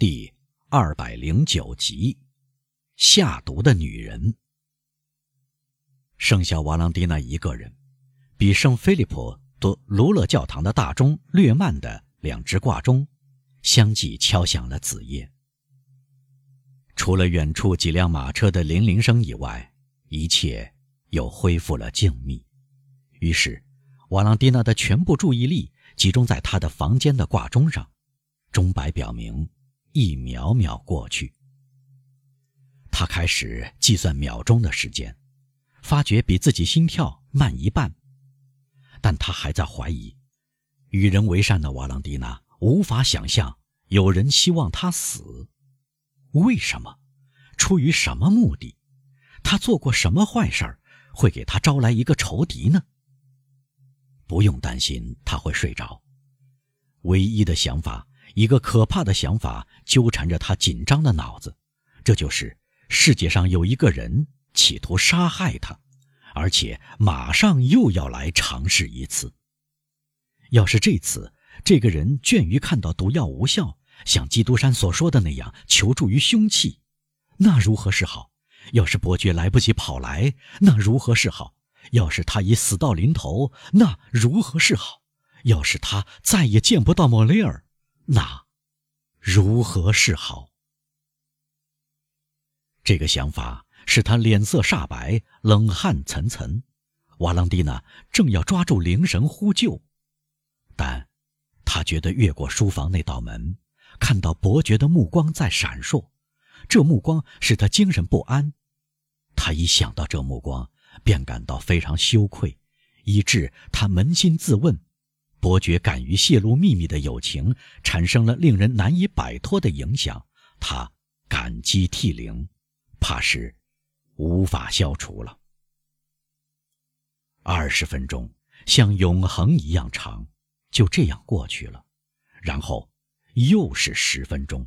第二百零九集，下毒的女人。剩下瓦朗蒂娜一个人，比圣菲利普多卢勒教堂的大钟略慢的两只挂钟，相继敲响了子夜。除了远处几辆马车的铃铃声以外，一切又恢复了静谧。于是，瓦朗蒂娜的全部注意力集中在她的房间的挂钟上，钟摆表明。一秒秒过去，他开始计算秒钟的时间，发觉比自己心跳慢一半，但他还在怀疑。与人为善的瓦朗蒂娜无法想象有人希望他死。为什么？出于什么目的？他做过什么坏事儿，会给他招来一个仇敌呢？不用担心他会睡着，唯一的想法。一个可怕的想法纠缠着他紧张的脑子，这就是世界上有一个人企图杀害他，而且马上又要来尝试一次。要是这次这个人倦于看到毒药无效，像基督山所说的那样求助于凶器，那如何是好？要是伯爵来不及跑来，那如何是好？要是他已死到临头，那如何是好？要是他再也见不到莫雷尔？那如何是好？这个想法使他脸色煞白，冷汗涔涔。瓦朗蒂娜正要抓住灵神呼救，但他觉得越过书房那道门，看到伯爵的目光在闪烁，这目光使他精神不安。他一想到这目光，便感到非常羞愧，以致他扪心自问。伯爵敢于泄露秘密的友情，产生了令人难以摆脱的影响。他感激涕零，怕是无法消除了。二十分钟像永恒一样长，就这样过去了。然后又是十分钟，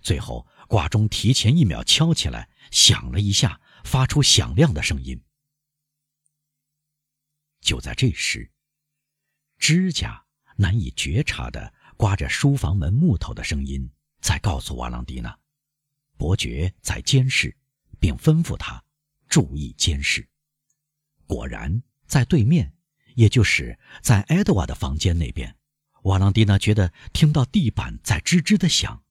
最后挂钟提前一秒敲起来，响了一下，发出响亮的声音。就在这时。指甲难以觉察的刮着书房门木头的声音，在告诉瓦朗蒂娜，伯爵在监视，并吩咐他注意监视。果然，在对面，也就是在埃德瓦的房间那边，瓦朗蒂娜觉得听到地板在吱吱地响。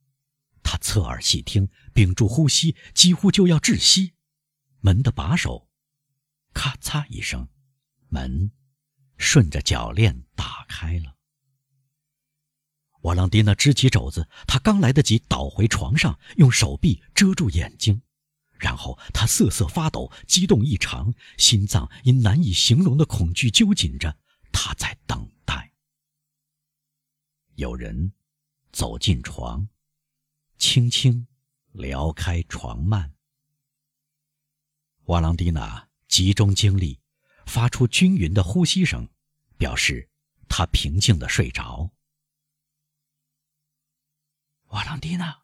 他侧耳细听，屏住呼吸，几乎就要窒息。门的把手，咔嚓一声，门。顺着铰链打开了。瓦朗蒂娜支起肘子，她刚来得及倒回床上，用手臂遮住眼睛，然后她瑟瑟发抖，激动异常，心脏因难以形容的恐惧揪紧着。她在等待。有人走进床，轻轻撩开床幔。瓦朗蒂娜集中精力。发出均匀的呼吸声，表示他平静的睡着。瓦朗蒂娜，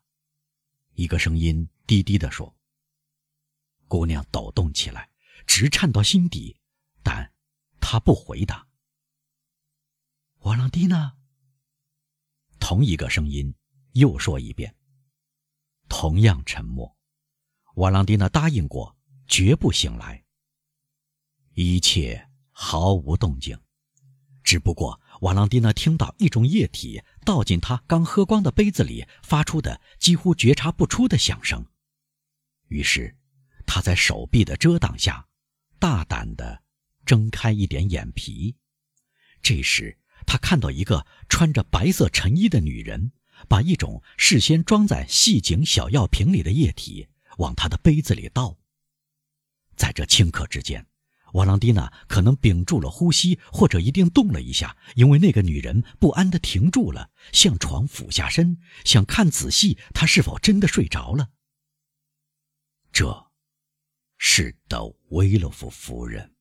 一个声音低低的说。姑娘抖动起来，直颤到心底，但她不回答。瓦朗蒂娜，同一个声音又说一遍。同样沉默。瓦朗蒂娜答应过，绝不醒来。一切毫无动静，只不过瓦朗蒂娜听到一种液体倒进她刚喝光的杯子里发出的几乎觉察不出的响声。于是，她在手臂的遮挡下，大胆地睁开一点眼皮。这时，她看到一个穿着白色衬衣的女人，把一种事先装在细颈小药瓶里的液体往她的杯子里倒。在这顷刻之间。瓦朗蒂娜可能屏住了呼吸，或者一定动了一下，因为那个女人不安地停住了，向床俯下身，想看仔细她是否真的睡着了。这，是德维洛夫夫人。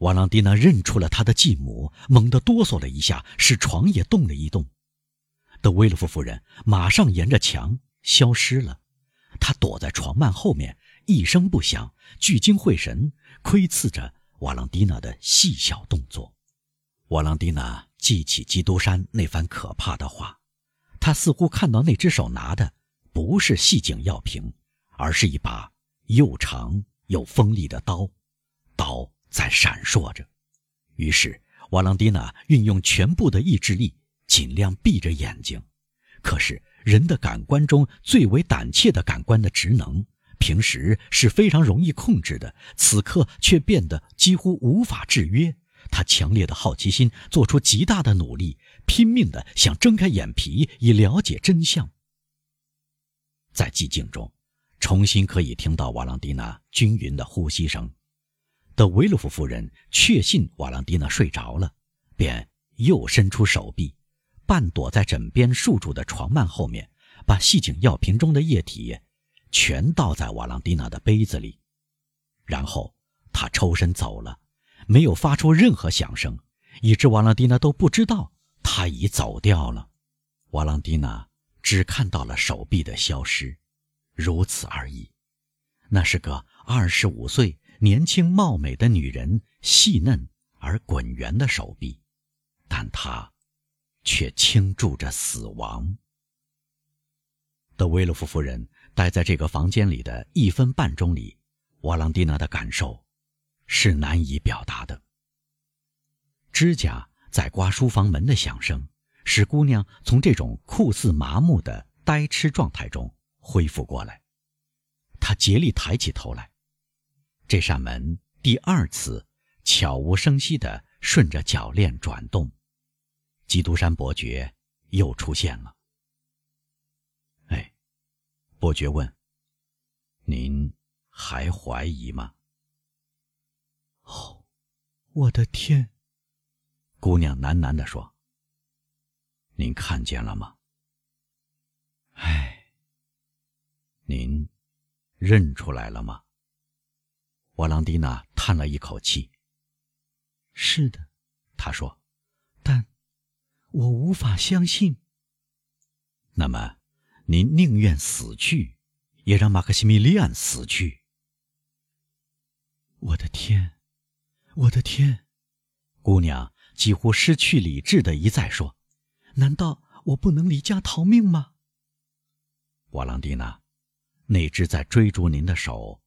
瓦朗蒂娜认出了她的继母，猛地哆嗦了一下，使床也动了一动。德维洛夫夫人马上沿着墙消失了，她躲在床幔后面。一声不响，聚精会神窥伺着瓦朗蒂娜的细小动作。瓦朗蒂娜记起基督山那番可怕的话，他似乎看到那只手拿的不是细颈药瓶，而是一把又长又锋利的刀，刀在闪烁着。于是瓦朗蒂娜运用全部的意志力，尽量闭着眼睛。可是人的感官中最为胆怯的感官的职能，平时是非常容易控制的，此刻却变得几乎无法制约。他强烈的好奇心做出极大的努力，拼命的想睁开眼皮以了解真相。在寂静中，重新可以听到瓦朗蒂娜均匀的呼吸声。德维洛夫夫人确信瓦朗蒂娜睡着了，便又伸出手臂，半躲在枕边竖住的床幔后面，把细颈药瓶中的液体全倒在瓦朗蒂娜的杯子里，然后他抽身走了。没有发出任何响声，以致瓦朗蒂娜都不知道他已走掉了。瓦朗蒂娜只看到了手臂的消失，如此而已。那是个二十五岁、年轻貌美的女人，细嫩而滚圆的手臂，但她却倾注着死亡。德维洛夫夫人待在这个房间里的一分半钟里，瓦朗蒂娜的感受。是难以表达的。指甲在刮书房门的响声，使姑娘从这种酷似麻木的呆痴状态中恢复过来。她竭力抬起头来，这扇门第二次悄无声息地顺着铰链转动。基督山伯爵又出现了。哎，伯爵问：“您还怀疑吗？”哦，我的天！姑娘喃喃地说：“您看见了吗？”哎，您认出来了吗？瓦朗蒂娜叹了一口气。“是的。”她说，“但我无法相信。”那么，您宁愿死去，也让马克西米利安死去？我的天！我的天，姑娘几乎失去理智的一再说：“难道我不能离家逃命吗？”瓦朗蒂娜，那只在追逐您的手，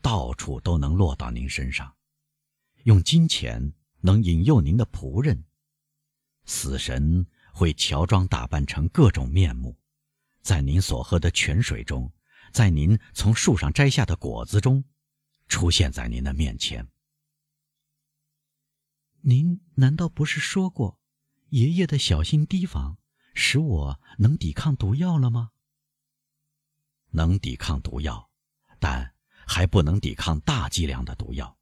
到处都能落到您身上；用金钱能引诱您的仆人，死神会乔装打扮成各种面目，在您所喝的泉水中，在您从树上摘下的果子中，出现在您的面前。您难道不是说过，爷爷的小心提防使我能抵抗毒药了吗？能抵抗毒药，但还不能抵抗大剂量的毒药。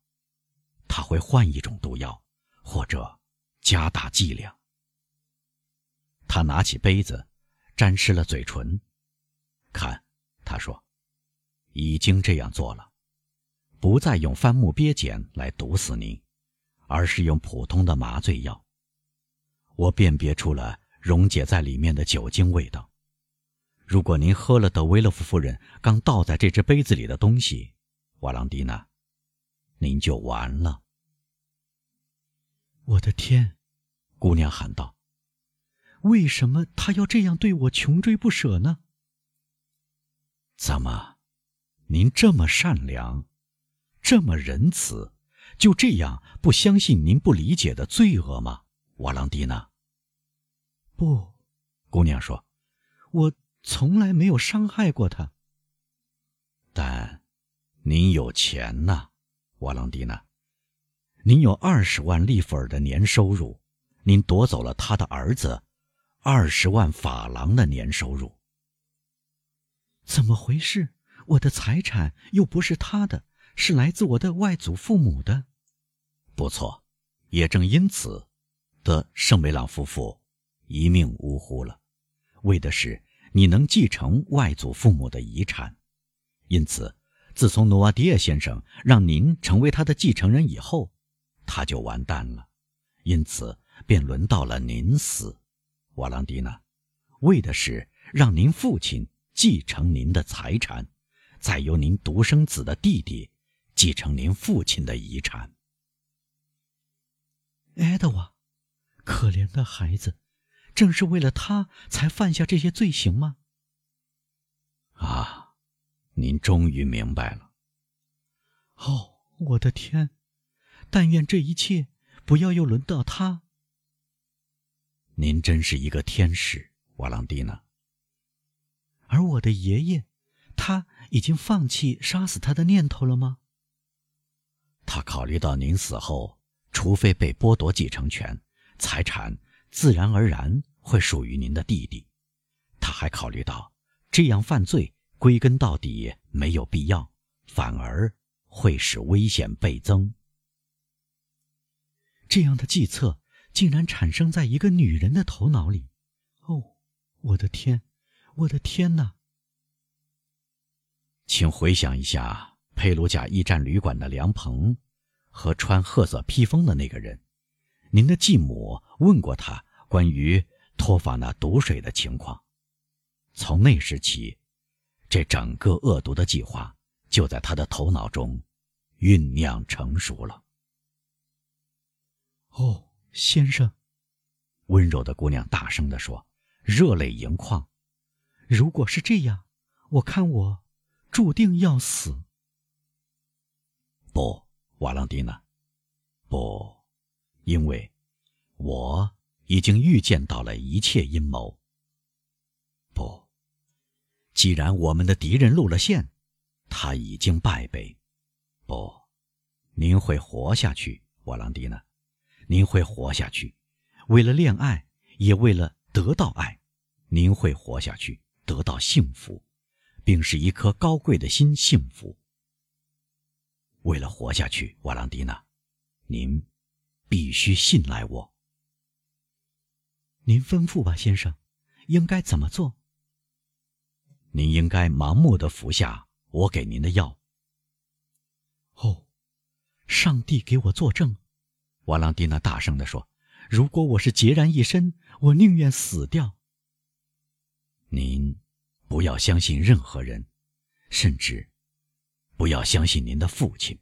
他会换一种毒药，或者加大剂量。他拿起杯子，沾湿了嘴唇。看，他说，已经这样做了，不再用番木鳖碱来毒死您。而是用普通的麻醉药。我辨别出了溶解在里面的酒精味道。如果您喝了德维勒夫夫人刚倒在这只杯子里的东西，瓦朗蒂娜，您就完了。我的天！姑娘喊道：“为什么他要这样对我穷追不舍呢？”怎么，您这么善良，这么仁慈？就这样不相信您不理解的罪恶吗，瓦朗蒂娜？不，姑娘说：“我从来没有伤害过他。”但，您有钱呐，瓦朗蒂娜。您有二十万利弗尔的年收入，您夺走了他的儿子二十万法郎的年收入。怎么回事？我的财产又不是他的。是来自我的外祖父母的，不错，也正因此，的圣梅朗夫妇一命呜呼了，为的是你能继承外祖父母的遗产。因此，自从努瓦迪亚先生让您成为他的继承人以后，他就完蛋了。因此，便轮到了您死，瓦朗蒂娜，为的是让您父亲继承您的财产，再由您独生子的弟弟。继承您父亲的遗产，埃德瓦，可怜的孩子，正是为了他才犯下这些罪行吗？啊，您终于明白了。哦，我的天！但愿这一切不要又轮到他。您真是一个天使，瓦朗蒂娜。而我的爷爷，他已经放弃杀死他的念头了吗？他考虑到您死后，除非被剥夺继承权，财产自然而然会属于您的弟弟。他还考虑到这样犯罪归根到底没有必要，反而会使危险倍增。这样的计策。竟然产生在一个女人的头脑里，哦，我的天，我的天哪！请回想一下佩鲁贾驿站旅馆的凉棚和穿褐色披风的那个人，您的继母问过他关于托法纳毒水的情况。从那时起，这整个恶毒的计划就在他的头脑中酝酿成熟了。哦。先生，温柔的姑娘大声地说，热泪盈眶。如果是这样，我看我注定要死。不，瓦朗蒂娜，不，因为我已经预见到了一切阴谋。不，既然我们的敌人露了馅，他已经败北。不，您会活下去，瓦朗蒂娜。您会活下去，为了恋爱，也为了得到爱，您会活下去，得到幸福，并使一颗高贵的心幸福。为了活下去，瓦朗蒂娜，您必须信赖我。您吩咐吧，先生，应该怎么做？您应该盲目的服下我给您的药。哦，上帝给我作证。瓦朗蒂娜大声地说：“如果我是孑然一身，我宁愿死掉。您不要相信任何人，甚至不要相信您的父亲。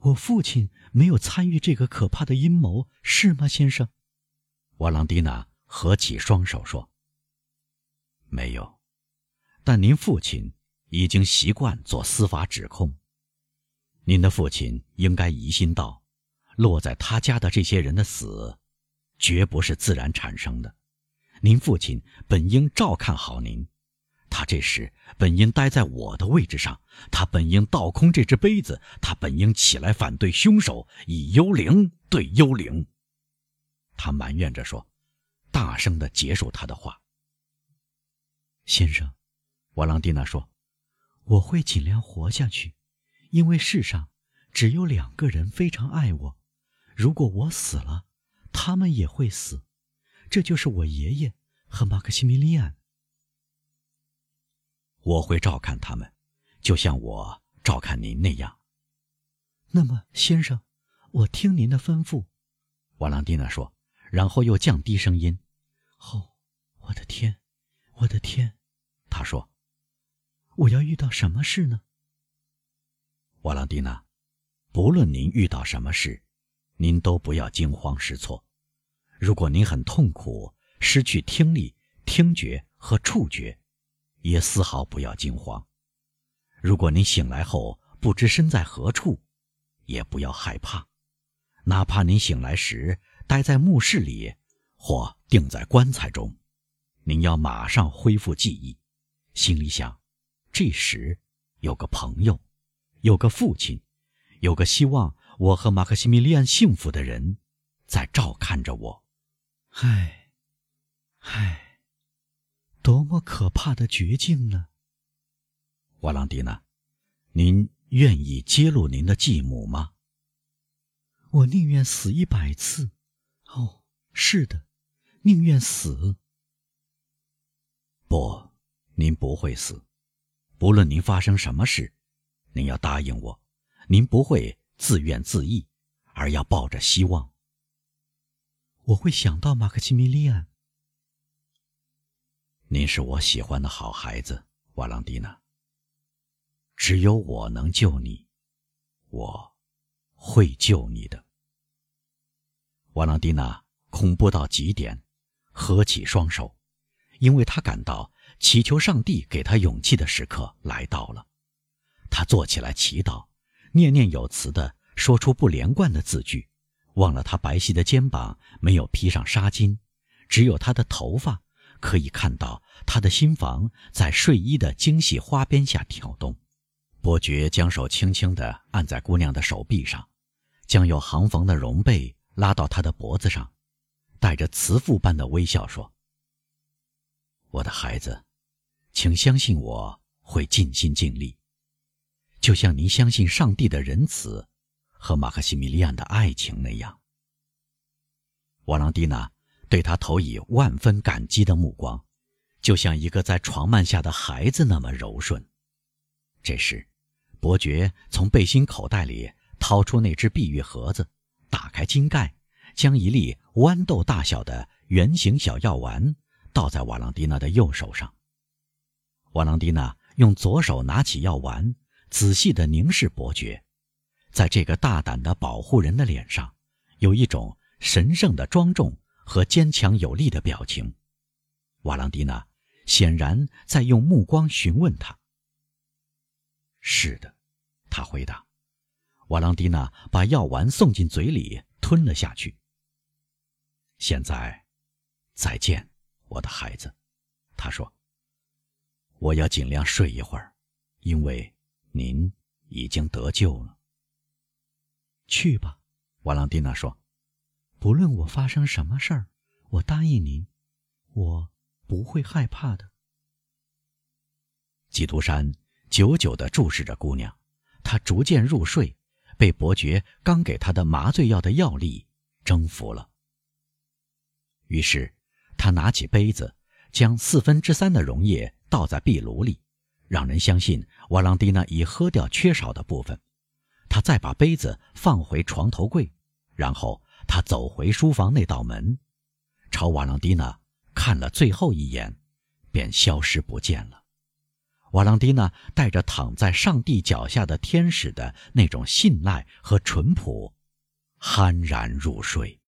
我父亲没有参与这个可怕的阴谋，是吗，先生？”瓦朗蒂娜合起双手说：“没有，但您父亲已经习惯做司法指控。您的父亲应该疑心到。”落在他家的这些人的死，绝不是自然产生的。您父亲本应照看好您，他这时本应待在我的位置上，他本应倒空这只杯子，他本应起来反对凶手，以幽灵对幽灵。他埋怨着说，大声地结束他的话。先生，瓦朗蒂娜说：“我会尽量活下去，因为世上只有两个人非常爱我。”如果我死了，他们也会死，这就是我爷爷和马克西米利安。我会照看他们，就像我照看您那样。那么，先生，我听您的吩咐。”瓦朗蒂娜说，然后又降低声音：“哦，我的天，我的天！”他说：“我要遇到什么事呢？”瓦朗蒂娜，不论您遇到什么事。您都不要惊慌失措。如果您很痛苦，失去听力、听觉和触觉，也丝毫不要惊慌。如果您醒来后不知身在何处，也不要害怕。哪怕您醒来时待在墓室里，或定在棺材中，您要马上恢复记忆，心里想：这时有个朋友，有个父亲，有个希望。我和马克西米利安幸福的人，在照看着我。唉，唉，多么可怕的绝境呢！瓦朗蒂娜，您愿意揭露您的继母吗？我宁愿死一百次。哦，是的，宁愿死。不，您不会死。不论您发生什么事，您要答应我，您不会。自怨自艾，而要抱着希望。我会想到马克西米利安。您是我喜欢的好孩子，瓦朗蒂娜。只有我能救你，我会救你的。瓦朗蒂娜恐怖到极点，合起双手，因为他感到祈求上帝给他勇气的时刻来到了。他坐起来祈祷，念念有词地说出不连贯的字句，忘了他白皙的肩膀没有披上纱巾，只有他的头发可以看到他的心房在睡衣的精细花边下跳动。伯爵将手轻轻地按在姑娘的手臂上，将有行缝的绒被拉到她的脖子上，带着慈父般的微笑说：“我的孩子，请相信我会尽心尽力，就像您相信上帝的仁慈和马克西米利安的爱情那样。”瓦朗蒂娜对他投以万分感激的目光，就像一个在床幔下的孩子那么柔顺。这时。伯爵从背心口袋里掏出那只碧玉盒子，打开金盖，将一粒豌豆大小的圆形小药丸倒在瓦朗蒂娜的右手上。瓦朗蒂娜用左手拿起药丸，仔细地凝视伯爵，在这个大胆的保护人的脸上，有一种神圣的庄重和坚强有力的表情。瓦朗蒂娜显然在用目光询问他。是的，他回答。瓦朗蒂娜把药丸送进嘴里，吞了下去。现在，再见，我的孩子，他说。我要尽量睡一会儿，因为您已经得救了。去吧，瓦朗蒂娜说。不论我发生什么事儿，我答应您，我不会害怕的。基督山。久久地注视着姑娘，她逐渐入睡，被伯爵刚给她的麻醉药的药力征服了。于是，他拿起杯子，将四分之三的溶液倒在壁炉里，让人相信瓦朗蒂娜已喝掉缺少的部分。他再把杯子放回床头柜，然后他走回书房那道门，朝瓦朗蒂娜看了最后一眼，便消失不见了。瓦朗蒂娜带着躺在上帝脚下的天使的那种信赖和淳朴，酣然入睡。